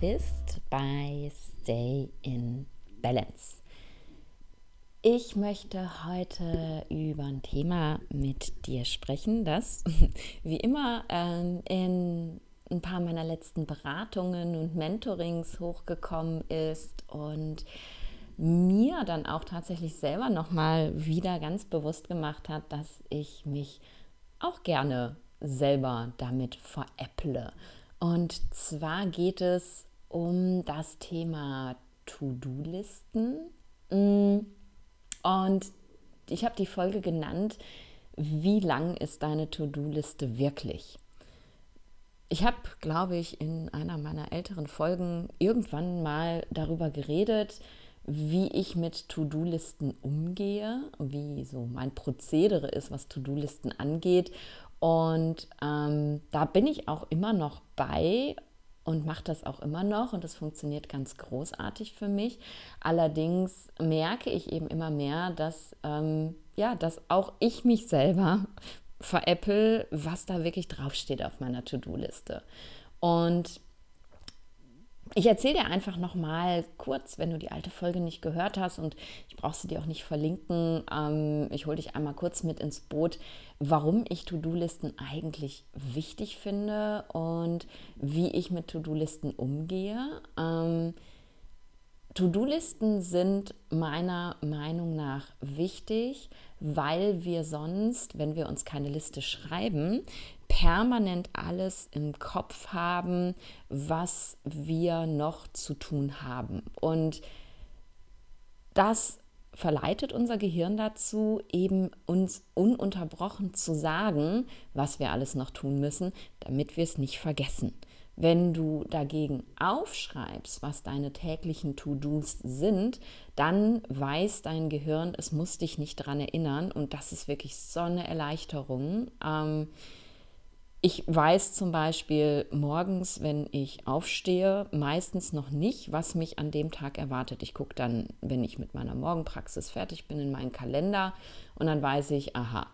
bist bei Stay in Balance. Ich möchte heute über ein Thema mit dir sprechen, das wie immer ähm, in ein paar meiner letzten Beratungen und Mentorings hochgekommen ist und mir dann auch tatsächlich selber nochmal wieder ganz bewusst gemacht hat, dass ich mich auch gerne selber damit veräpple. Und zwar geht es um das Thema To-Do-Listen. Mm, und ich habe die Folge genannt, wie lang ist deine To-Do-Liste wirklich? Ich habe, glaube ich, in einer meiner älteren Folgen irgendwann mal darüber geredet, wie ich mit To-Do-Listen umgehe, wie so mein Prozedere ist, was To-Do-Listen angeht. Und ähm, da bin ich auch immer noch bei und mache das auch immer noch und das funktioniert ganz großartig für mich. Allerdings merke ich eben immer mehr, dass, ähm, ja, dass auch ich mich selber veräpple, was da wirklich draufsteht auf meiner To-Do-Liste. Und ich erzähle dir einfach noch mal kurz, wenn du die alte Folge nicht gehört hast und ich brauche sie dir auch nicht verlinken. Ähm, ich hole dich einmal kurz mit ins Boot, warum ich To-Do-Listen eigentlich wichtig finde und wie ich mit To-Do-Listen umgehe. Ähm, To-Do-Listen sind meiner Meinung nach wichtig, weil wir sonst, wenn wir uns keine Liste schreiben, permanent alles im Kopf haben, was wir noch zu tun haben. Und das verleitet unser Gehirn dazu, eben uns ununterbrochen zu sagen, was wir alles noch tun müssen, damit wir es nicht vergessen. Wenn du dagegen aufschreibst, was deine täglichen To-Dos sind, dann weiß dein Gehirn, es muss dich nicht daran erinnern und das ist wirklich so eine Erleichterung. Ähm, ich weiß zum Beispiel morgens, wenn ich aufstehe, meistens noch nicht, was mich an dem Tag erwartet. Ich gucke dann, wenn ich mit meiner Morgenpraxis fertig bin, in meinen Kalender und dann weiß ich, aha,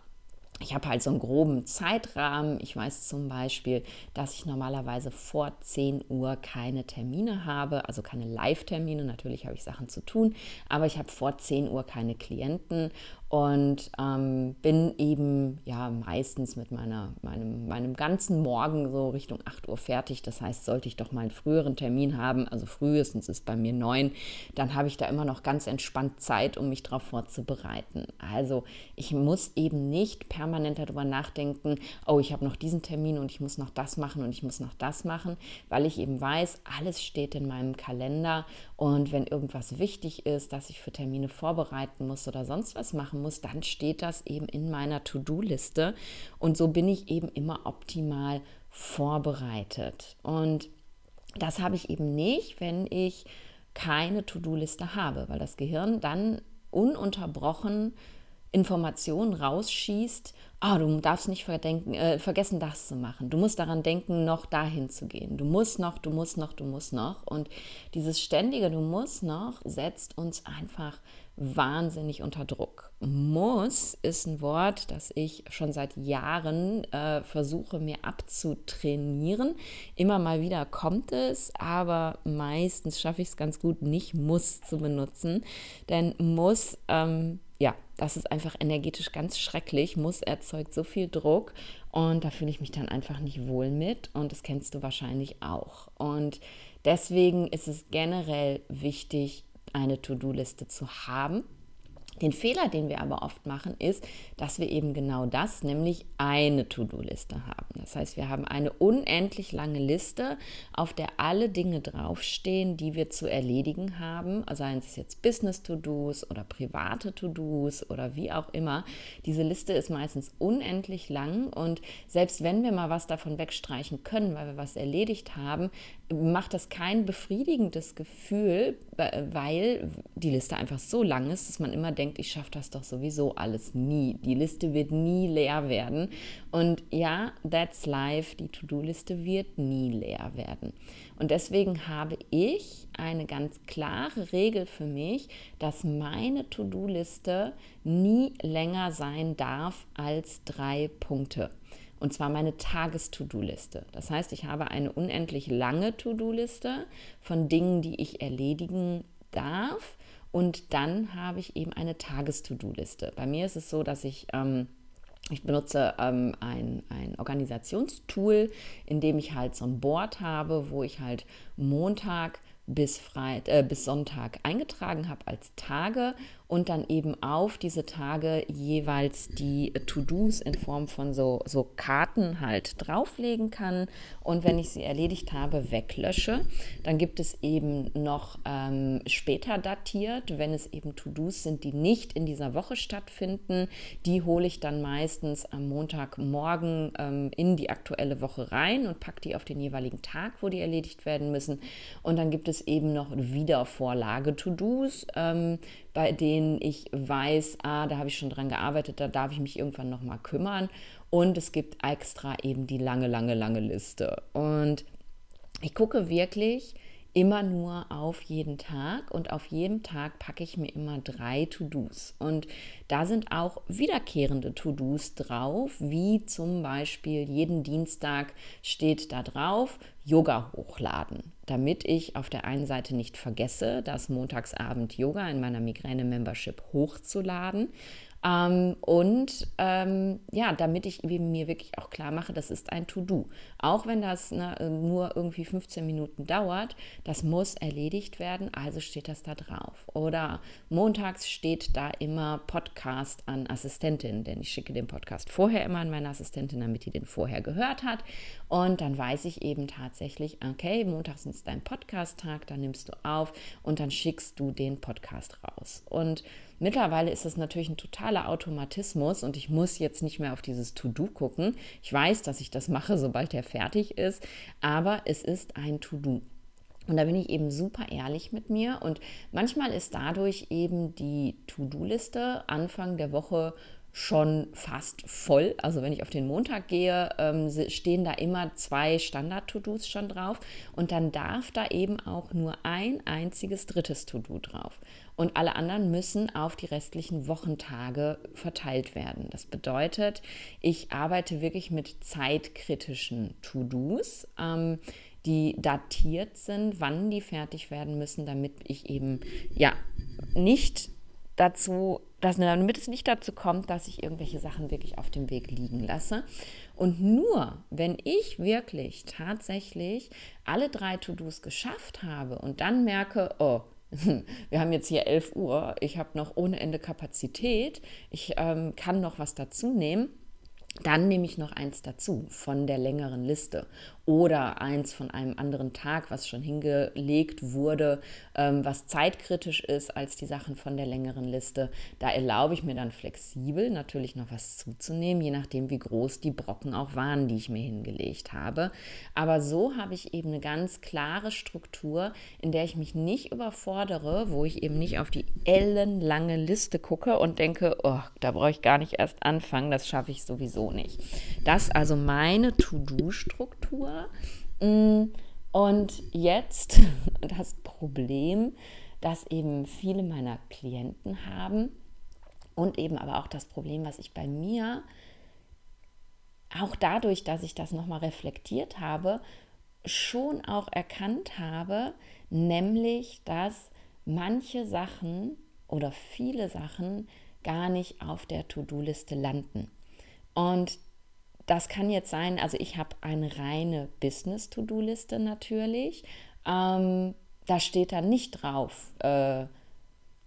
ich habe halt so einen groben Zeitrahmen. Ich weiß zum Beispiel, dass ich normalerweise vor 10 Uhr keine Termine habe, also keine Live-Termine. Natürlich habe ich Sachen zu tun, aber ich habe vor 10 Uhr keine Klienten und ähm, bin eben ja meistens mit meiner, meinem, meinem ganzen Morgen so Richtung 8 Uhr fertig. Das heißt, sollte ich doch mal einen früheren Termin haben, also frühestens ist bei mir 9, dann habe ich da immer noch ganz entspannt Zeit, um mich darauf vorzubereiten. Also ich muss eben nicht permanent darüber nachdenken, oh, ich habe noch diesen Termin und ich muss noch das machen und ich muss noch das machen, weil ich eben weiß, alles steht in meinem Kalender und wenn irgendwas wichtig ist, dass ich für Termine vorbereiten muss oder sonst was machen machen muss, dann steht das eben in meiner To-Do-Liste. Und so bin ich eben immer optimal vorbereitet. Und das habe ich eben nicht, wenn ich keine To-Do-Liste habe, weil das Gehirn dann ununterbrochen Informationen rausschießt, oh, du darfst nicht äh, vergessen, das zu machen. Du musst daran denken, noch dahin zu gehen. Du musst noch, du musst noch, du musst noch. Und dieses ständige Du musst noch setzt uns einfach wahnsinnig unter Druck. Muss ist ein Wort, das ich schon seit Jahren äh, versuche mir abzutrainieren. Immer mal wieder kommt es, aber meistens schaffe ich es ganz gut, nicht muss zu benutzen. Denn muss, ähm, ja, das ist einfach energetisch ganz schrecklich. Muss erzeugt so viel Druck und da fühle ich mich dann einfach nicht wohl mit und das kennst du wahrscheinlich auch. Und deswegen ist es generell wichtig, eine To-Do-Liste zu haben. Den Fehler, den wir aber oft machen, ist, dass wir eben genau das, nämlich eine To-Do-Liste haben. Das heißt, wir haben eine unendlich lange Liste, auf der alle Dinge draufstehen, die wir zu erledigen haben, seien es jetzt Business-To-Dos oder private To-Dos oder wie auch immer. Diese Liste ist meistens unendlich lang und selbst wenn wir mal was davon wegstreichen können, weil wir was erledigt haben, macht das kein befriedigendes Gefühl, weil die Liste einfach so lang ist, dass man immer denkt, denkt, ich schaffe das doch sowieso alles nie. Die Liste wird nie leer werden. Und ja, that's life. Die To-Do-Liste wird nie leer werden. Und deswegen habe ich eine ganz klare Regel für mich, dass meine To-Do-Liste nie länger sein darf als drei Punkte. Und zwar meine Tages-To-Do-Liste. Das heißt, ich habe eine unendlich lange To-Do-Liste von Dingen, die ich erledigen darf. Und dann habe ich eben eine Tages-To-Do-Liste. Bei mir ist es so, dass ich ähm, ich benutze ähm, ein, ein Organisationstool, in dem ich halt so ein Board habe, wo ich halt Montag bis, Freit äh, bis Sonntag eingetragen habe als Tage und dann eben auf diese Tage jeweils die To-Dos in Form von so, so Karten halt drauflegen kann. Und wenn ich sie erledigt habe, weglösche. Dann gibt es eben noch ähm, später datiert, wenn es eben To-Dos sind, die nicht in dieser Woche stattfinden. Die hole ich dann meistens am Montagmorgen ähm, in die aktuelle Woche rein und packe die auf den jeweiligen Tag, wo die erledigt werden müssen. Und dann gibt es eben noch Wiedervorlage-To-Dos. Ähm, bei denen ich weiß, ah, da habe ich schon dran gearbeitet, da darf ich mich irgendwann nochmal kümmern. Und es gibt extra eben die lange, lange, lange Liste. Und ich gucke wirklich immer nur auf jeden Tag und auf jedem Tag packe ich mir immer drei To-Dos. Und da sind auch wiederkehrende To-Dos drauf, wie zum Beispiel jeden Dienstag steht da drauf, Yoga hochladen, damit ich auf der einen Seite nicht vergesse, das Montagsabend Yoga in meiner Migräne-Membership hochzuladen. Ähm, und ähm, ja, damit ich mir wirklich auch klar mache, das ist ein To-Do. Auch wenn das ne, nur irgendwie 15 Minuten dauert, das muss erledigt werden, also steht das da drauf. Oder montags steht da immer Podcast an Assistentin, denn ich schicke den Podcast vorher immer an meine Assistentin, damit die den vorher gehört hat. Und dann weiß ich eben tatsächlich, okay, montags ist dein Podcast-Tag, dann nimmst du auf und dann schickst du den Podcast raus. Und Mittlerweile ist das natürlich ein totaler Automatismus und ich muss jetzt nicht mehr auf dieses To-Do gucken. Ich weiß, dass ich das mache, sobald er fertig ist, aber es ist ein To-Do. Und da bin ich eben super ehrlich mit mir. Und manchmal ist dadurch eben die To-Do-Liste Anfang der Woche schon fast voll. Also wenn ich auf den Montag gehe, ähm, stehen da immer zwei Standard-To-Dos schon drauf und dann darf da eben auch nur ein einziges drittes To-Do drauf. Und alle anderen müssen auf die restlichen Wochentage verteilt werden. Das bedeutet, ich arbeite wirklich mit zeitkritischen To-Dos. Ähm, die datiert sind, wann die fertig werden müssen, damit ich eben ja nicht dazu dass, damit es nicht dazu kommt, dass ich irgendwelche Sachen wirklich auf dem Weg liegen lasse. Und nur wenn ich wirklich tatsächlich alle drei To-Dos geschafft habe und dann merke, oh, wir haben jetzt hier 11 Uhr, ich habe noch ohne Ende Kapazität, ich ähm, kann noch was dazu nehmen, dann nehme ich noch eins dazu von der längeren Liste oder eins von einem anderen Tag, was schon hingelegt wurde, ähm, was zeitkritisch ist als die Sachen von der längeren Liste. Da erlaube ich mir dann flexibel natürlich noch was zuzunehmen, je nachdem, wie groß die Brocken auch waren, die ich mir hingelegt habe. Aber so habe ich eben eine ganz klare Struktur, in der ich mich nicht überfordere, wo ich eben nicht auf die ellenlange Liste gucke und denke, oh, da brauche ich gar nicht erst anfangen, das schaffe ich sowieso nicht. Das also meine To-Do-Struktur Mm, und jetzt das Problem, das eben viele meiner Klienten haben und eben aber auch das Problem, was ich bei mir auch dadurch, dass ich das nochmal reflektiert habe, schon auch erkannt habe, nämlich, dass manche Sachen oder viele Sachen gar nicht auf der To-Do-Liste landen. Und das kann jetzt sein, also ich habe eine reine Business-To-Do-Liste natürlich. Ähm, da steht dann nicht drauf, äh,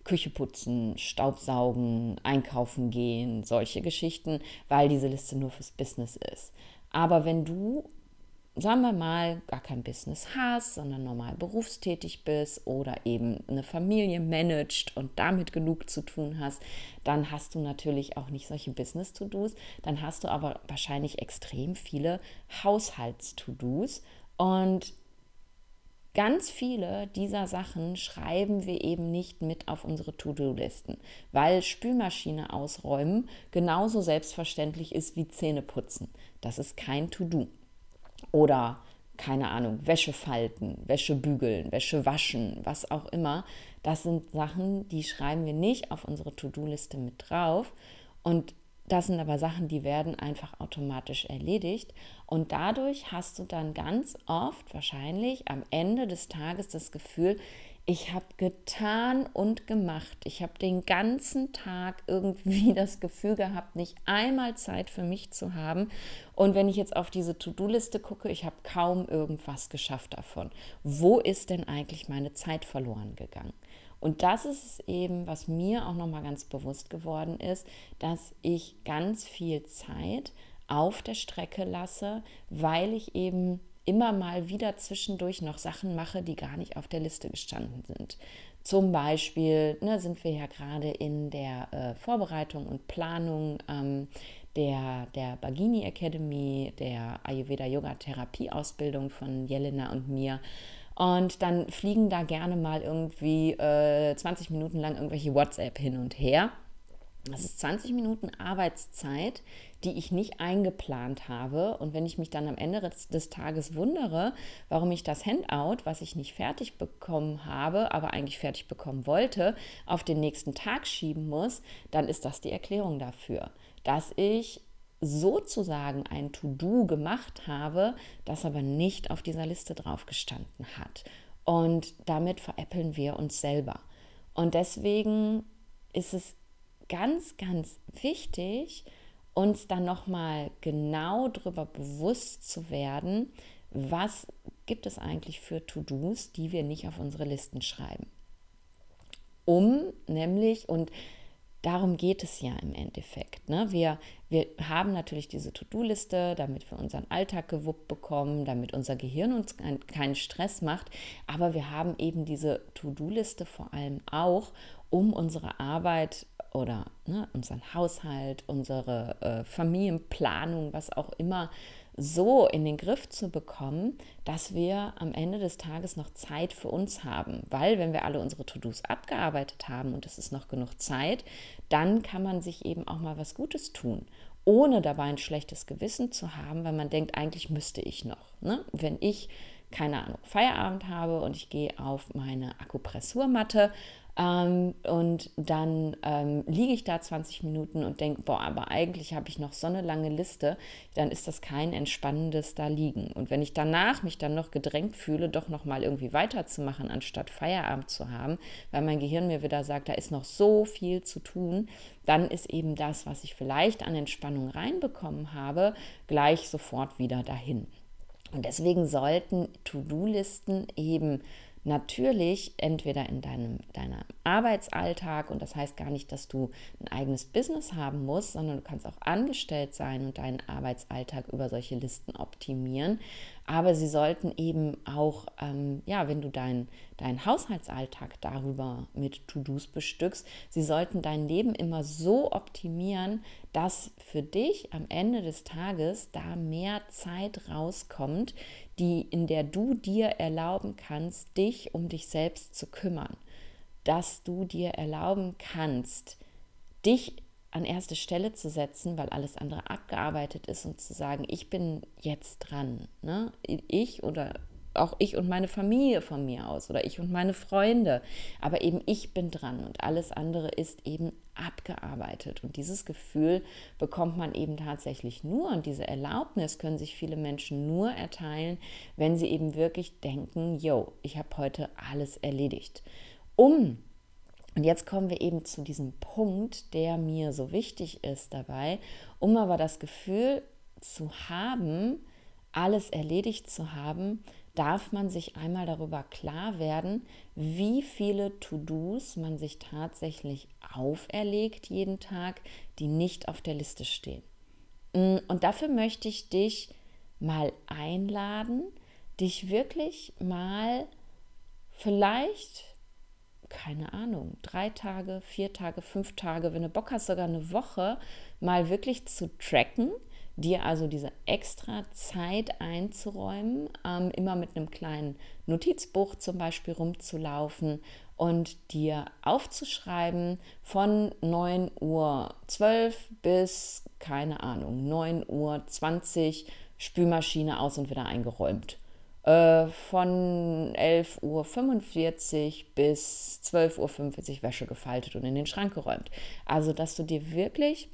Küche putzen, Staubsaugen, einkaufen gehen, solche Geschichten, weil diese Liste nur fürs Business ist. Aber wenn du sagen wir mal, gar kein Business hast, sondern normal berufstätig bist oder eben eine Familie managst und damit genug zu tun hast, dann hast du natürlich auch nicht solche Business-To-Dos, dann hast du aber wahrscheinlich extrem viele Haushalts-To-Dos und Ganz viele dieser Sachen schreiben wir eben nicht mit auf unsere To-Do-Listen, weil Spülmaschine ausräumen genauso selbstverständlich ist wie Zähne putzen. Das ist kein To-Do. Oder keine Ahnung, Wäsche falten, Wäsche bügeln, Wäsche waschen, was auch immer. Das sind Sachen, die schreiben wir nicht auf unsere To-Do-Liste mit drauf. Und das sind aber Sachen, die werden einfach automatisch erledigt. Und dadurch hast du dann ganz oft wahrscheinlich am Ende des Tages das Gefühl, ich habe getan und gemacht. Ich habe den ganzen Tag irgendwie das Gefühl gehabt, nicht einmal Zeit für mich zu haben. Und wenn ich jetzt auf diese To-Do-Liste gucke, ich habe kaum irgendwas geschafft davon. Wo ist denn eigentlich meine Zeit verloren gegangen? Und das ist eben, was mir auch nochmal ganz bewusst geworden ist, dass ich ganz viel Zeit auf der Strecke lasse, weil ich eben immer mal wieder zwischendurch noch Sachen mache, die gar nicht auf der Liste gestanden sind. Zum Beispiel ne, sind wir ja gerade in der äh, Vorbereitung und Planung ähm, der, der Bagini Academy, der Ayurveda Yoga Therapie Ausbildung von Jelena und mir. Und dann fliegen da gerne mal irgendwie äh, 20 Minuten lang irgendwelche WhatsApp hin und her. Das ist 20 Minuten Arbeitszeit, die ich nicht eingeplant habe. Und wenn ich mich dann am Ende des Tages wundere, warum ich das Handout, was ich nicht fertig bekommen habe, aber eigentlich fertig bekommen wollte, auf den nächsten Tag schieben muss, dann ist das die Erklärung dafür, dass ich sozusagen ein To-Do gemacht habe, das aber nicht auf dieser Liste drauf gestanden hat. Und damit veräppeln wir uns selber. Und deswegen ist es ganz, ganz wichtig, uns dann nochmal genau darüber bewusst zu werden, was gibt es eigentlich für To-Dos, die wir nicht auf unsere Listen schreiben. Um nämlich, und darum geht es ja im Endeffekt. Ne? Wir, wir haben natürlich diese To-Do-Liste, damit wir unseren Alltag gewuppt bekommen, damit unser Gehirn uns keinen Stress macht. Aber wir haben eben diese To-Do-Liste vor allem auch, um unsere Arbeit oder ne, unseren Haushalt, unsere äh, Familienplanung, was auch immer, so in den Griff zu bekommen, dass wir am Ende des Tages noch Zeit für uns haben. Weil wenn wir alle unsere To-Dos abgearbeitet haben und es ist noch genug Zeit, dann kann man sich eben auch mal was Gutes tun, ohne dabei ein schlechtes Gewissen zu haben, weil man denkt, eigentlich müsste ich noch. Ne? Wenn ich keine Ahnung, Feierabend habe und ich gehe auf meine Akupressurmatte ähm, und dann ähm, liege ich da 20 Minuten und denke, boah, aber eigentlich habe ich noch so eine lange Liste, dann ist das kein entspannendes da liegen. Und wenn ich danach mich dann noch gedrängt fühle, doch noch mal irgendwie weiterzumachen, anstatt Feierabend zu haben, weil mein Gehirn mir wieder sagt, da ist noch so viel zu tun, dann ist eben das, was ich vielleicht an Entspannung reinbekommen habe, gleich sofort wieder dahin. Und deswegen sollten To-Do-Listen eben natürlich entweder in deinem deiner Arbeitsalltag und das heißt gar nicht, dass du ein eigenes Business haben musst, sondern du kannst auch angestellt sein und deinen Arbeitsalltag über solche Listen optimieren. Aber sie sollten eben auch, ähm, ja, wenn du deinen dein Haushaltsalltag darüber mit To-Dos bestückst, sie sollten dein Leben immer so optimieren, dass für dich am Ende des Tages da mehr Zeit rauskommt, die, in der du dir erlauben kannst, dich um dich selbst zu kümmern. Dass du dir erlauben kannst, dich an erste Stelle zu setzen, weil alles andere abgearbeitet ist und zu sagen, ich bin jetzt dran. Ne? Ich oder auch ich und meine Familie von mir aus oder ich und meine Freunde. Aber eben ich bin dran und alles andere ist eben abgearbeitet. Und dieses Gefühl bekommt man eben tatsächlich nur und diese Erlaubnis können sich viele Menschen nur erteilen, wenn sie eben wirklich denken, yo, ich habe heute alles erledigt. Um und jetzt kommen wir eben zu diesem Punkt, der mir so wichtig ist dabei, um aber das Gefühl zu haben, alles erledigt zu haben, darf man sich einmal darüber klar werden, wie viele To-Dos man sich tatsächlich auferlegt jeden Tag, die nicht auf der Liste stehen. Mm, und dafür möchte ich dich mal einladen, dich wirklich mal vielleicht, keine Ahnung, drei Tage, vier Tage, fünf Tage, wenn du Bock hast, sogar eine Woche, mal wirklich zu tracken, dir also diese extra Zeit einzuräumen, ähm, immer mit einem kleinen Notizbuch zum Beispiel rumzulaufen und dir aufzuschreiben von 9 Uhr 12 bis, keine Ahnung, 9 Uhr 20 Spülmaschine aus und wieder eingeräumt. Äh, von 11.45 Uhr bis 12.45 Uhr Wäsche gefaltet und in den Schrank geräumt. Also, dass du dir wirklich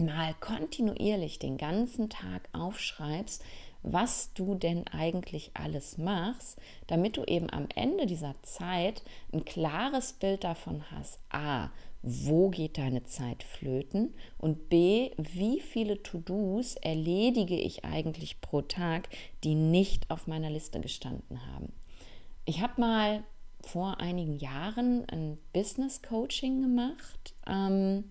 mal kontinuierlich den ganzen Tag aufschreibst, was du denn eigentlich alles machst, damit du eben am Ende dieser Zeit ein klares Bild davon hast, a, wo geht deine Zeit flöten und b, wie viele To-Dos erledige ich eigentlich pro Tag, die nicht auf meiner Liste gestanden haben. Ich habe mal vor einigen Jahren ein Business Coaching gemacht. Ähm,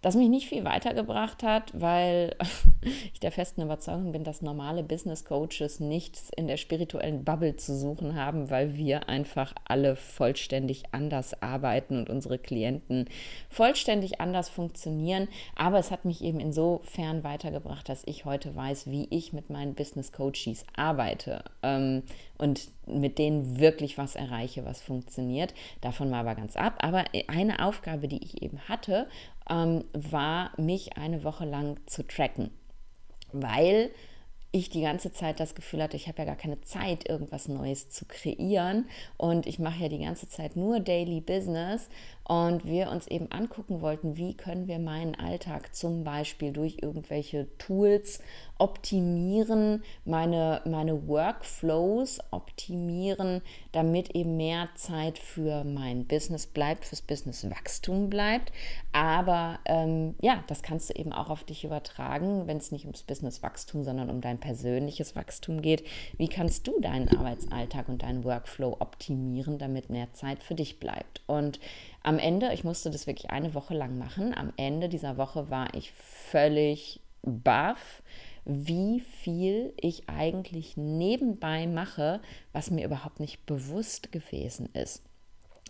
das mich nicht viel weitergebracht hat, weil ich der festen Überzeugung bin, dass normale Business Coaches nichts in der spirituellen Bubble zu suchen haben, weil wir einfach alle vollständig anders arbeiten und unsere Klienten vollständig anders funktionieren. Aber es hat mich eben insofern weitergebracht, dass ich heute weiß, wie ich mit meinen Business Coaches arbeite ähm, und mit denen wirklich was erreiche, was funktioniert. Davon mal aber ganz ab. Aber eine Aufgabe, die ich eben hatte ähm, war, mich eine Woche lang zu tracken, weil ich die ganze Zeit das Gefühl hatte, ich habe ja gar keine Zeit, irgendwas Neues zu kreieren. Und ich mache ja die ganze Zeit nur Daily Business. Und wir uns eben angucken wollten, wie können wir meinen Alltag zum Beispiel durch irgendwelche Tools optimieren, meine, meine Workflows optimieren, damit eben mehr Zeit für mein Business bleibt, fürs Businesswachstum bleibt. Aber ähm, ja, das kannst du eben auch auf dich übertragen, wenn es nicht ums Businesswachstum, sondern um dein persönliches Wachstum geht. Wie kannst du deinen Arbeitsalltag und deinen Workflow optimieren, damit mehr Zeit für dich bleibt? Und am Ende, ich musste das wirklich eine Woche lang machen, am Ende dieser Woche war ich völlig baff wie viel ich eigentlich nebenbei mache, was mir überhaupt nicht bewusst gewesen ist.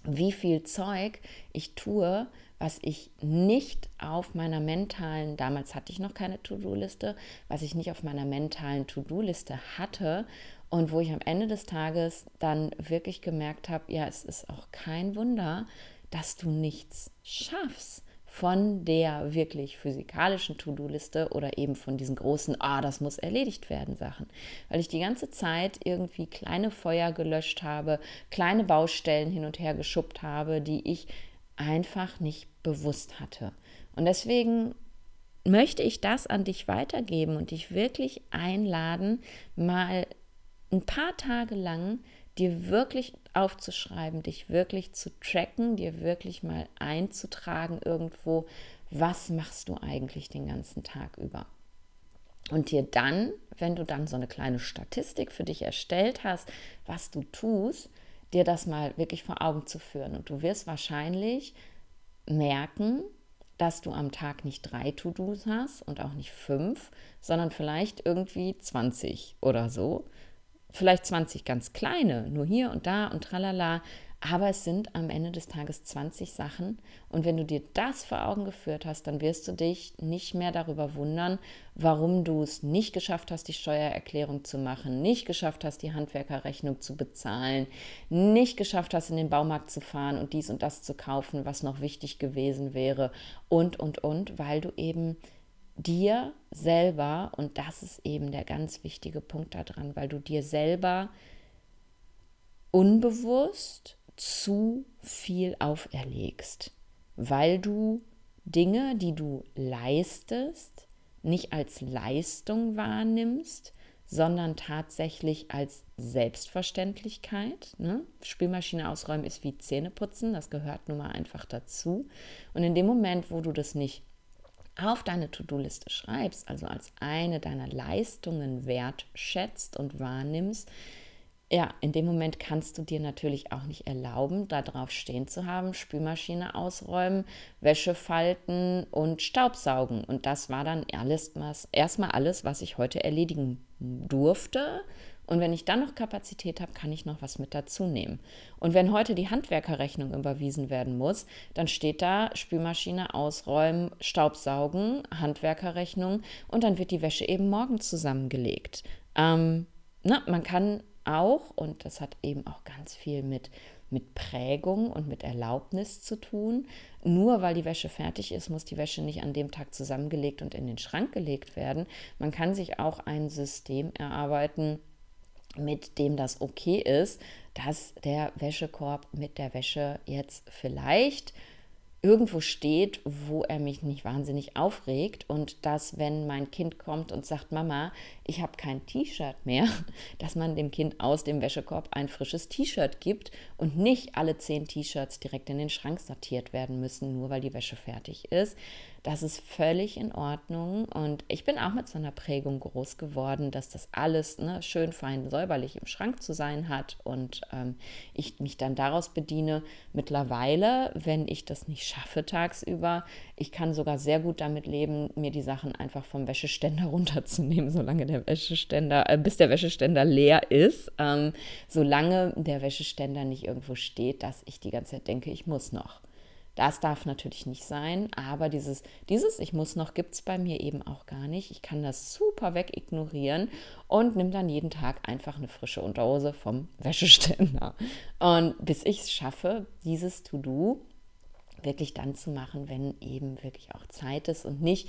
Wie viel Zeug ich tue, was ich nicht auf meiner mentalen, damals hatte ich noch keine To-Do-Liste, was ich nicht auf meiner mentalen To-Do-Liste hatte und wo ich am Ende des Tages dann wirklich gemerkt habe, ja, es ist auch kein Wunder, dass du nichts schaffst von der wirklich physikalischen To-Do-Liste oder eben von diesen großen, ah, das muss erledigt werden Sachen. Weil ich die ganze Zeit irgendwie kleine Feuer gelöscht habe, kleine Baustellen hin und her geschubbt habe, die ich einfach nicht bewusst hatte. Und deswegen möchte ich das an dich weitergeben und dich wirklich einladen, mal ein paar Tage lang dir wirklich aufzuschreiben, dich wirklich zu tracken, dir wirklich mal einzutragen irgendwo, was machst du eigentlich den ganzen Tag über. Und dir dann, wenn du dann so eine kleine Statistik für dich erstellt hast, was du tust, dir das mal wirklich vor Augen zu führen. Und du wirst wahrscheinlich merken, dass du am Tag nicht drei To-Dos hast und auch nicht fünf, sondern vielleicht irgendwie 20 oder so vielleicht 20 ganz kleine, nur hier und da und tralala, aber es sind am Ende des Tages 20 Sachen. Und wenn du dir das vor Augen geführt hast, dann wirst du dich nicht mehr darüber wundern, warum du es nicht geschafft hast, die Steuererklärung zu machen, nicht geschafft hast, die Handwerkerrechnung zu bezahlen, nicht geschafft hast, in den Baumarkt zu fahren und dies und das zu kaufen, was noch wichtig gewesen wäre und, und, und, weil du eben dir selber, und das ist eben der ganz wichtige Punkt daran, weil du dir selber unbewusst zu viel auferlegst, weil du Dinge, die du leistest, nicht als Leistung wahrnimmst, sondern tatsächlich als Selbstverständlichkeit. Ne? Spülmaschine ausräumen ist wie Zähneputzen, das gehört nun mal einfach dazu. Und in dem Moment, wo du das nicht auf deine To-Do-Liste schreibst, also als eine deiner Leistungen wertschätzt und wahrnimmst, ja, in dem Moment kannst du dir natürlich auch nicht erlauben, da drauf stehen zu haben, Spülmaschine ausräumen, Wäsche falten und Staubsaugen. Und das war dann erstmal alles, was ich heute erledigen durfte Und wenn ich dann noch Kapazität habe, kann ich noch was mit dazu nehmen. Und wenn heute die Handwerkerrechnung überwiesen werden muss, dann steht da Spülmaschine ausräumen, Staubsaugen, Handwerkerrechnung und dann wird die Wäsche eben morgen zusammengelegt. Ähm, na, man kann auch, und das hat eben auch ganz viel mit mit Prägung und mit Erlaubnis zu tun. Nur weil die Wäsche fertig ist, muss die Wäsche nicht an dem Tag zusammengelegt und in den Schrank gelegt werden. Man kann sich auch ein System erarbeiten, mit dem das okay ist, dass der Wäschekorb mit der Wäsche jetzt vielleicht irgendwo steht, wo er mich nicht wahnsinnig aufregt und dass, wenn mein Kind kommt und sagt, Mama, ich habe kein T-Shirt mehr, dass man dem Kind aus dem Wäschekorb ein frisches T-Shirt gibt und nicht alle zehn T-Shirts direkt in den Schrank sortiert werden müssen, nur weil die Wäsche fertig ist. Das ist völlig in Ordnung und ich bin auch mit so einer Prägung groß geworden, dass das alles ne, schön fein säuberlich im Schrank zu sein hat und ähm, ich mich dann daraus bediene. Mittlerweile, wenn ich das nicht schaffe tagsüber, ich kann sogar sehr gut damit leben, mir die Sachen einfach vom Wäscheständer runterzunehmen, solange der Wäscheständer, äh, bis der Wäscheständer leer ist, ähm, solange der Wäscheständer nicht irgendwo steht, dass ich die ganze Zeit denke, ich muss noch. Das darf natürlich nicht sein, aber dieses, dieses Ich muss noch gibt es bei mir eben auch gar nicht. Ich kann das super wegignorieren und nehme dann jeden Tag einfach eine frische Unterhose vom Wäscheständer. Und bis ich es schaffe, dieses To-Do wirklich dann zu machen, wenn eben wirklich auch Zeit ist und nicht,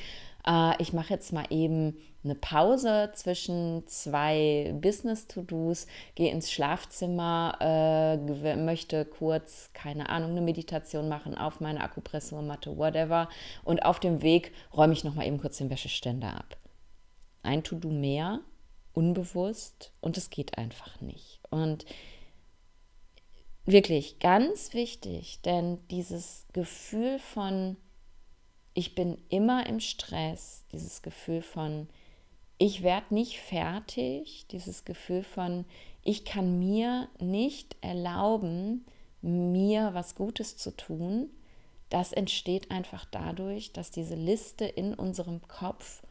äh, ich mache jetzt mal eben eine Pause zwischen zwei Business-To-Dos, gehe ins Schlafzimmer, äh, möchte kurz, keine Ahnung, eine Meditation machen auf meine Akupressurmatte, whatever. Und auf dem Weg räume ich nochmal eben kurz den Wäscheständer ab. Ein To-Do mehr, unbewusst und es geht einfach nicht. Und Wirklich ganz wichtig, denn dieses Gefühl von, ich bin immer im Stress, dieses Gefühl von, ich werde nicht fertig, dieses Gefühl von, ich kann mir nicht erlauben, mir was Gutes zu tun, das entsteht einfach dadurch, dass diese Liste in unserem Kopf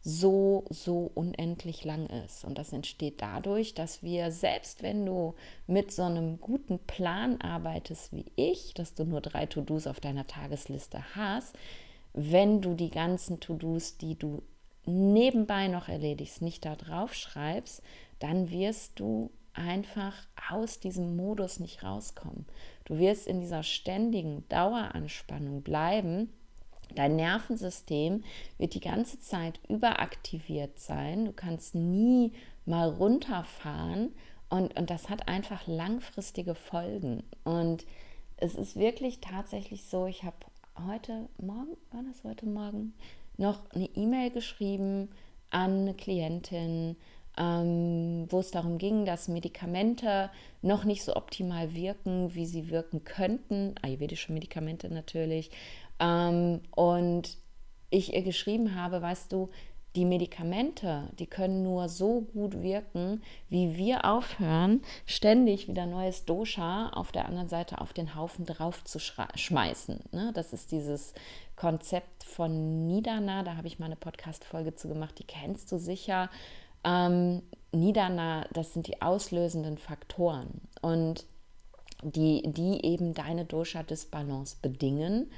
so, so unendlich lang ist. Und das entsteht dadurch, dass wir, selbst wenn du mit so einem guten Plan arbeitest wie ich, dass du nur drei To-Dos auf deiner Tagesliste hast, wenn du die ganzen To-Dos, die du nebenbei noch erledigst, nicht da drauf schreibst, dann wirst du einfach aus diesem Modus nicht rauskommen. Du wirst in dieser ständigen Daueranspannung bleiben Dein Nervensystem wird die ganze Zeit überaktiviert sein. Du kannst nie mal runterfahren und, und das hat einfach langfristige Folgen. Und es ist wirklich tatsächlich so, ich habe heute Morgen, war das heute Morgen, noch eine E-Mail geschrieben an eine Klientin, ähm, wo es darum ging, dass Medikamente noch nicht so optimal wirken, wie sie wirken könnten, ayurvedische Medikamente natürlich, ähm, und ich ihr geschrieben habe, weißt du, die Medikamente, die können nur so gut wirken, wie wir aufhören, ständig wieder neues Dosha auf der anderen Seite auf den Haufen drauf zu schmeißen. Ne? Das ist dieses Konzept von Nidana, da habe ich mal eine Podcast-Folge zu gemacht, die kennst du sicher. Ähm, Nidana, das sind die auslösenden Faktoren und die, die eben deine Dosha-Disbalance bedingen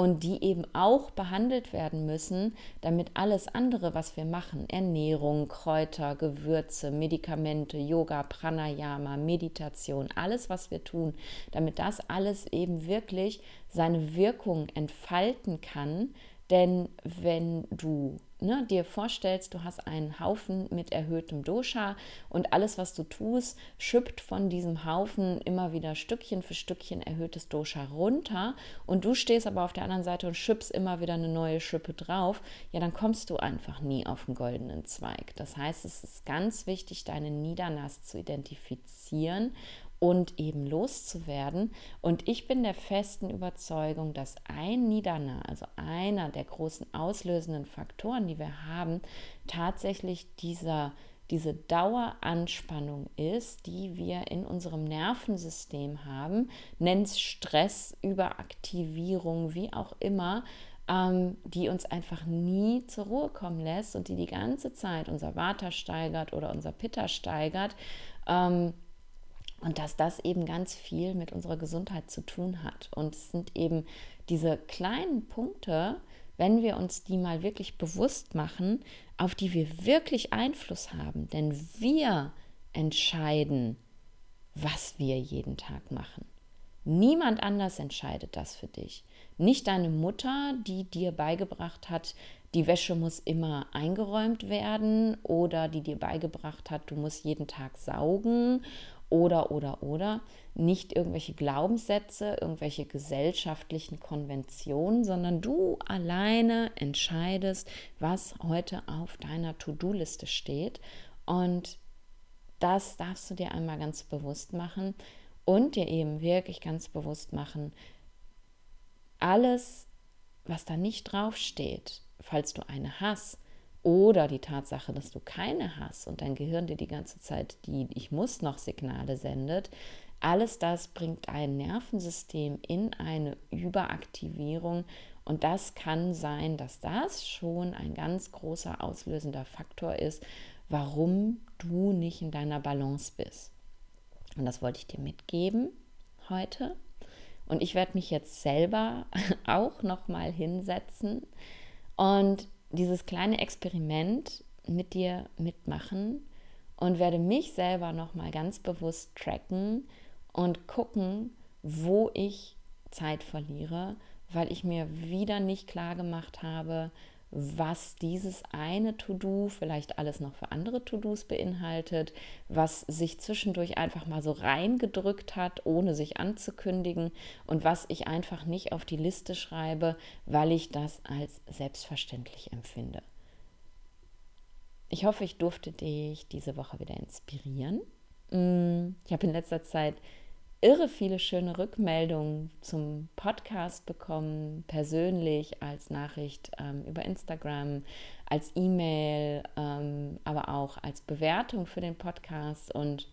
und die eben auch behandelt werden müssen, damit alles andere, was wir machen, Ernährung, Kräuter, Gewürze, Medikamente, Yoga, Pranayama, Meditation, alles, was wir tun, damit das alles eben wirklich seine Wirkung entfalten kann. Denn wenn du ne, dir vorstellst, du hast einen Haufen mit erhöhtem Dosha und alles, was du tust, schüppt von diesem Haufen immer wieder Stückchen für Stückchen erhöhtes Dosha runter und du stehst aber auf der anderen Seite und schüppst immer wieder eine neue Schippe drauf, ja, dann kommst du einfach nie auf den goldenen Zweig. Das heißt, es ist ganz wichtig, deine Niedernass zu identifizieren und eben loszuwerden. Und ich bin der festen Überzeugung, dass ein Niederner, also einer der großen auslösenden Faktoren, die wir haben, tatsächlich dieser diese Daueranspannung ist, die wir in unserem Nervensystem haben, nennt es Stress, Überaktivierung, wie auch immer, ähm, die uns einfach nie zur Ruhe kommen lässt und die die ganze Zeit unser Vata steigert oder unser Pitta steigert. Ähm, und dass das eben ganz viel mit unserer Gesundheit zu tun hat. Und es sind eben diese kleinen Punkte, wenn wir uns die mal wirklich bewusst machen, auf die wir wirklich Einfluss haben. Denn wir entscheiden, was wir jeden Tag machen. Niemand anders entscheidet das für dich. Nicht deine Mutter, die dir beigebracht hat, die Wäsche muss immer eingeräumt werden oder die dir beigebracht hat, du musst jeden Tag saugen oder, oder, oder. Nicht irgendwelche Glaubenssätze, irgendwelche gesellschaftlichen Konventionen, sondern du alleine entscheidest, was heute auf deiner To-Do-Liste steht. Und das darfst du dir einmal ganz bewusst machen und dir eben wirklich ganz bewusst machen, alles, was da nicht draufsteht, falls du eine hast, oder die Tatsache, dass du keine hast und dein Gehirn dir die ganze Zeit die Ich muss noch Signale sendet, alles das bringt dein Nervensystem in eine Überaktivierung und das kann sein, dass das schon ein ganz großer auslösender Faktor ist, warum du nicht in deiner Balance bist. Und das wollte ich dir mitgeben heute. Und ich werde mich jetzt selber auch noch mal hinsetzen und dieses kleine Experiment mit dir mitmachen und werde mich selber noch mal ganz bewusst tracken und gucken, wo ich Zeit verliere, weil ich mir wieder nicht klar gemacht habe, was dieses eine To-Do vielleicht alles noch für andere To-Dos beinhaltet, was sich zwischendurch einfach mal so reingedrückt hat, ohne sich anzukündigen und was ich einfach nicht auf die Liste schreibe, weil ich das als selbstverständlich empfinde. Ich hoffe, ich durfte dich diese Woche wieder inspirieren. Mm, ich habe in letzter Zeit irre viele schöne Rückmeldungen zum Podcast bekommen, persönlich als Nachricht ähm, über Instagram, als E-Mail, ähm, aber auch als Bewertung für den Podcast. Und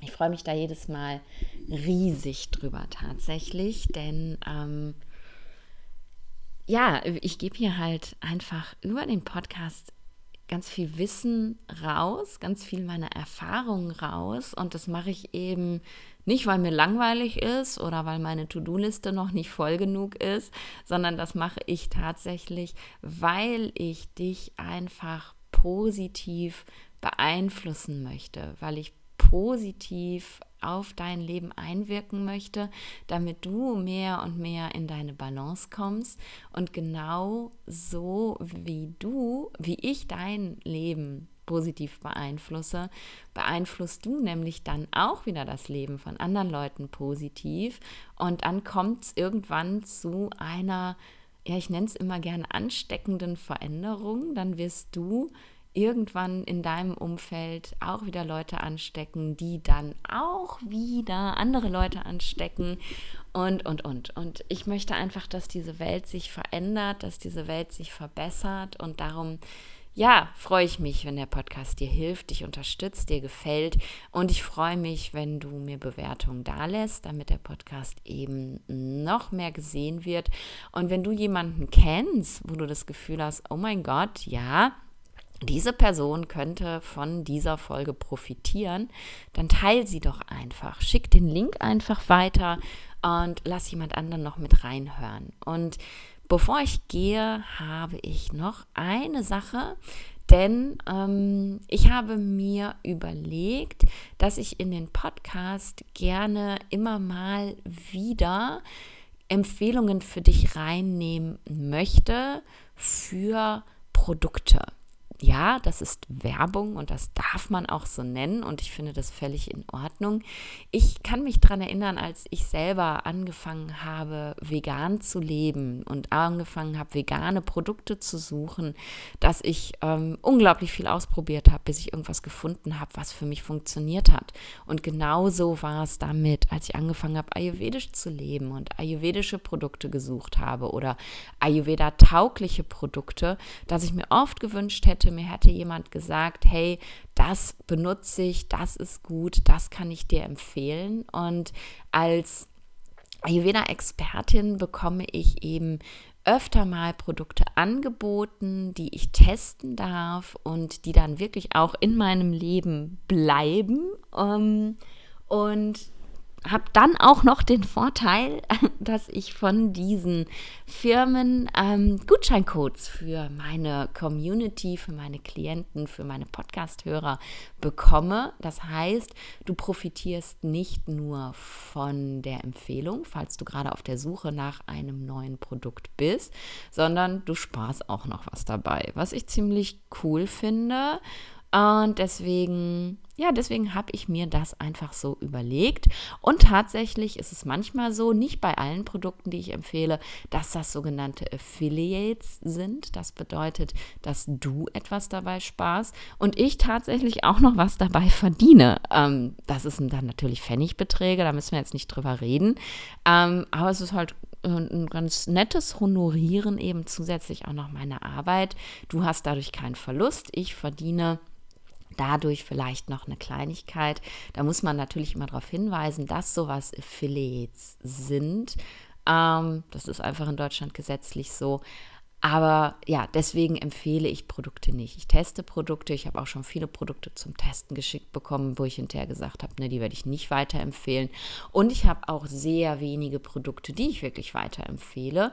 ich freue mich da jedes Mal riesig drüber tatsächlich, denn ähm, ja, ich gebe hier halt einfach über den Podcast ganz viel Wissen raus, ganz viel meiner Erfahrungen raus. Und das mache ich eben nicht, weil mir langweilig ist oder weil meine To-Do-Liste noch nicht voll genug ist, sondern das mache ich tatsächlich, weil ich dich einfach positiv beeinflussen möchte, weil ich positiv auf dein Leben einwirken möchte, damit du mehr und mehr in deine Balance kommst und genau so wie du, wie ich dein Leben positiv beeinflusse, beeinflusst du nämlich dann auch wieder das Leben von anderen Leuten positiv. Und dann kommt es irgendwann zu einer, ja, ich nenne es immer gerne ansteckenden Veränderung. Dann wirst du irgendwann in deinem Umfeld auch wieder Leute anstecken, die dann auch wieder andere Leute anstecken und, und, und. Und ich möchte einfach, dass diese Welt sich verändert, dass diese Welt sich verbessert und darum ja, freue ich mich, wenn der Podcast dir hilft, dich unterstützt, dir gefällt. Und ich freue mich, wenn du mir Bewertungen dalässt, damit der Podcast eben noch mehr gesehen wird. Und wenn du jemanden kennst, wo du das Gefühl hast, oh mein Gott, ja, diese Person könnte von dieser Folge profitieren, dann teile sie doch einfach. Schick den Link einfach weiter und lass jemand anderen noch mit reinhören. Und Bevor ich gehe, habe ich noch eine Sache, denn ähm, ich habe mir überlegt, dass ich in den Podcast gerne immer mal wieder Empfehlungen für dich reinnehmen möchte für Produkte ja, das ist Werbung und das darf man auch so nennen und ich finde das völlig in Ordnung. Ich kann mich daran erinnern, als ich selber angefangen habe, vegan zu leben und angefangen habe, vegane Produkte zu suchen, dass ich ähm, unglaublich viel ausprobiert habe, bis ich irgendwas gefunden habe, was für mich funktioniert hat. Und genauso war es damit, als ich angefangen habe, ayurvedisch zu leben und ayurvedische Produkte gesucht habe oder Ayurveda-taugliche Produkte, dass ich mir oft gewünscht hätte, hätte, mir hätte jemand gesagt, hey, das benutze ich, das ist gut, das kann ich dir empfehlen. Und als Ayurveda-Expertin bekomme ich eben öfter mal Produkte angeboten, die ich testen darf und die dann wirklich auch in meinem Leben bleiben. Ähm, und habe dann auch noch den Vorteil, dass ich von diesen Firmen ähm, Gutscheincodes für meine Community, für meine Klienten, für meine Podcast-Hörer bekomme. Das heißt, du profitierst nicht nur von der Empfehlung, falls du gerade auf der Suche nach einem neuen Produkt bist, sondern du sparst auch noch was dabei, was ich ziemlich cool finde. Und deswegen ja, deswegen habe ich mir das einfach so überlegt. Und tatsächlich ist es manchmal so, nicht bei allen Produkten, die ich empfehle, dass das sogenannte Affiliates sind. Das bedeutet, dass du etwas dabei sparst und ich tatsächlich auch noch was dabei verdiene. Ähm, das sind dann natürlich Pfennigbeträge, da müssen wir jetzt nicht drüber reden. Ähm, aber es ist halt ein ganz nettes Honorieren eben zusätzlich auch noch meine Arbeit. Du hast dadurch keinen Verlust. Ich verdiene dadurch vielleicht noch eine Kleinigkeit. Da muss man natürlich immer darauf hinweisen, dass sowas Affiliates sind. Ähm, das ist einfach in Deutschland gesetzlich so. Aber ja, deswegen empfehle ich Produkte nicht. Ich teste Produkte. Ich habe auch schon viele Produkte zum Testen geschickt bekommen, wo ich hinterher gesagt habe, ne, die werde ich nicht weiterempfehlen. Und ich habe auch sehr wenige Produkte, die ich wirklich weiterempfehle.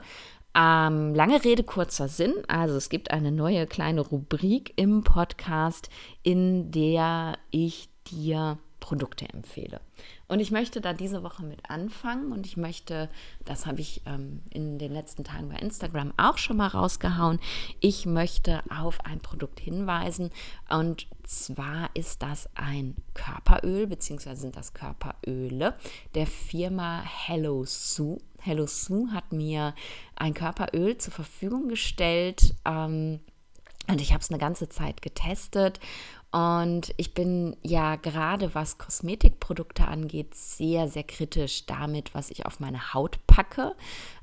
Ähm, lange Rede, kurzer Sinn. Also es gibt eine neue kleine Rubrik im Podcast, in der ich dir Produkte empfehle. Und ich möchte da diese Woche mit anfangen und ich möchte, das habe ich ähm, in den letzten Tagen bei Instagram auch schon mal rausgehauen, ich möchte auf ein Produkt hinweisen und zwar ist das ein Körperöl, beziehungsweise sind das Körperöle der Firma Hello Sue. Hello Sue hat mir ein Körperöl zur Verfügung gestellt. Ähm, und ich habe es eine ganze Zeit getestet und ich bin ja gerade was Kosmetikprodukte angeht, sehr, sehr kritisch damit, was ich auf meine Haut packe.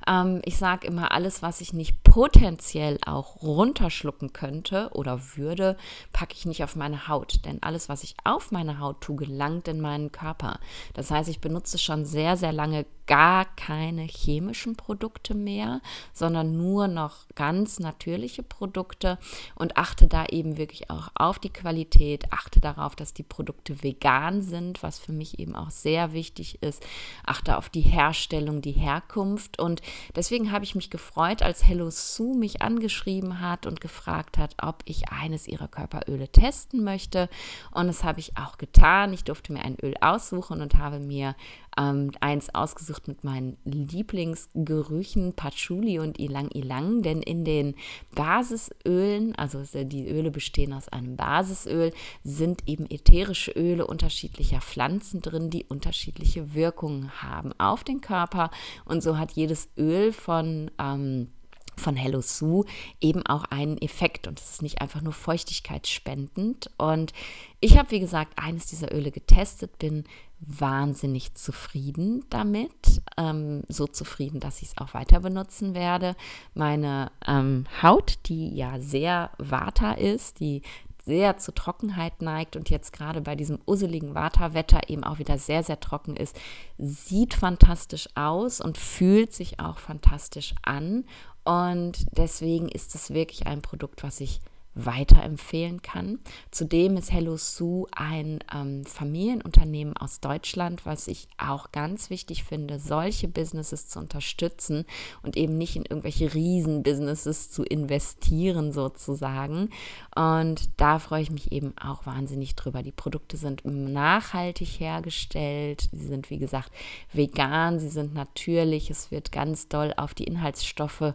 Ähm, ich sage immer, alles, was ich nicht potenziell auch runterschlucken könnte oder würde, packe ich nicht auf meine Haut. Denn alles, was ich auf meine Haut tue, gelangt in meinen Körper. Das heißt, ich benutze schon sehr, sehr lange gar keine chemischen Produkte mehr, sondern nur noch ganz natürliche Produkte und achte da eben wirklich auch auf die Qualität, achte darauf, dass die Produkte vegan sind, was für mich eben auch sehr wichtig ist, achte auf die Herstellung, die Herkunft und deswegen habe ich mich gefreut, als Hello Sue mich angeschrieben hat und gefragt hat, ob ich eines ihrer Körperöle testen möchte. Und das habe ich auch getan. Ich durfte mir ein Öl aussuchen und habe mir ähm, eins ausgesucht mit meinen Lieblingsgerüchen Patchouli und Ilang Ilang, denn in den Basisölen, also die Öle bestehen aus einem Basisöl, sind eben ätherische Öle unterschiedlicher Pflanzen drin, die unterschiedliche Wirkungen haben auf den Körper. Und so hat jedes Öl von ähm, von Hello Sue eben auch einen Effekt und es ist nicht einfach nur feuchtigkeitsspendend. Und ich habe, wie gesagt, eines dieser Öle getestet, bin wahnsinnig zufrieden damit. Ähm, so zufrieden, dass ich es auch weiter benutzen werde. Meine ähm, Haut, die ja sehr Vata ist, die sehr zu Trockenheit neigt und jetzt gerade bei diesem usseligen Vata-Wetter eben auch wieder sehr, sehr trocken ist, sieht fantastisch aus und fühlt sich auch fantastisch an. Und deswegen ist es wirklich ein Produkt, was ich weiterempfehlen kann. Zudem ist Hello Sue ein ähm, Familienunternehmen aus Deutschland, was ich auch ganz wichtig finde, solche Businesses zu unterstützen und eben nicht in irgendwelche Riesen-Businesses zu investieren sozusagen. Und da freue ich mich eben auch wahnsinnig drüber. Die Produkte sind nachhaltig hergestellt, sie sind wie gesagt vegan, sie sind natürlich, es wird ganz doll auf die Inhaltsstoffe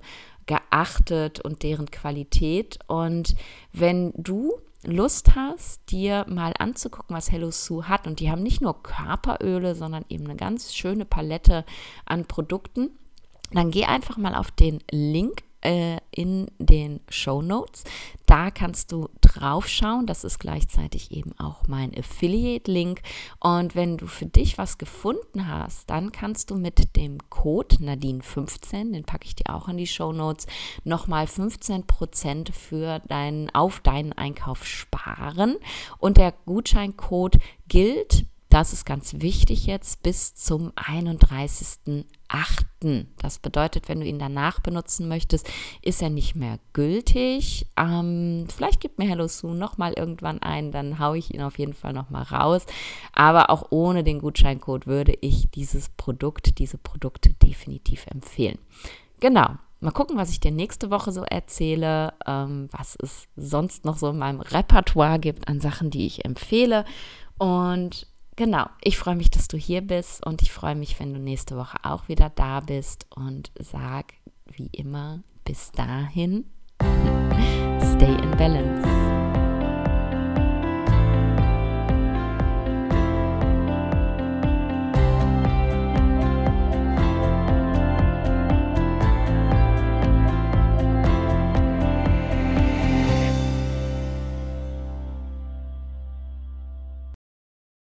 geachtet und deren Qualität. Und wenn du Lust hast, dir mal anzugucken, was Hello Sue hat, und die haben nicht nur Körperöle, sondern eben eine ganz schöne Palette an Produkten, dann geh einfach mal auf den Link äh, in den Show Notes. Da kannst du drauf schauen. Das ist gleichzeitig eben auch mein Affiliate-Link. Und wenn du für dich was gefunden hast, dann kannst du mit dem Code Nadine15, den packe ich dir auch in die Show Notes, nochmal 15% für deinen, auf deinen Einkauf sparen. Und der Gutscheincode gilt Das ist ganz wichtig jetzt bis zum 31.08. Das bedeutet, wenn du ihn danach benutzen möchtest, ist er nicht mehr gültig. Ähm, vielleicht gibt mir Hello Sue nochmal irgendwann ein, dann haue ich ihn auf jeden Fall nochmal raus. Aber auch ohne den Gutscheincode würde ich dieses Produkt, diese Produkte definitiv empfehlen. Genau, Mal gucken, was ich dir nächste Woche so erzähle, ähm, was es sonst noch so in meinem Repertoire gibt an Sachen, die ich empfehle. Und genau, ich freue mich, dass du hier bist und ich freue mich, wenn du nächste Woche auch wieder da bist und sag wie immer, bis dahin, stay in balance.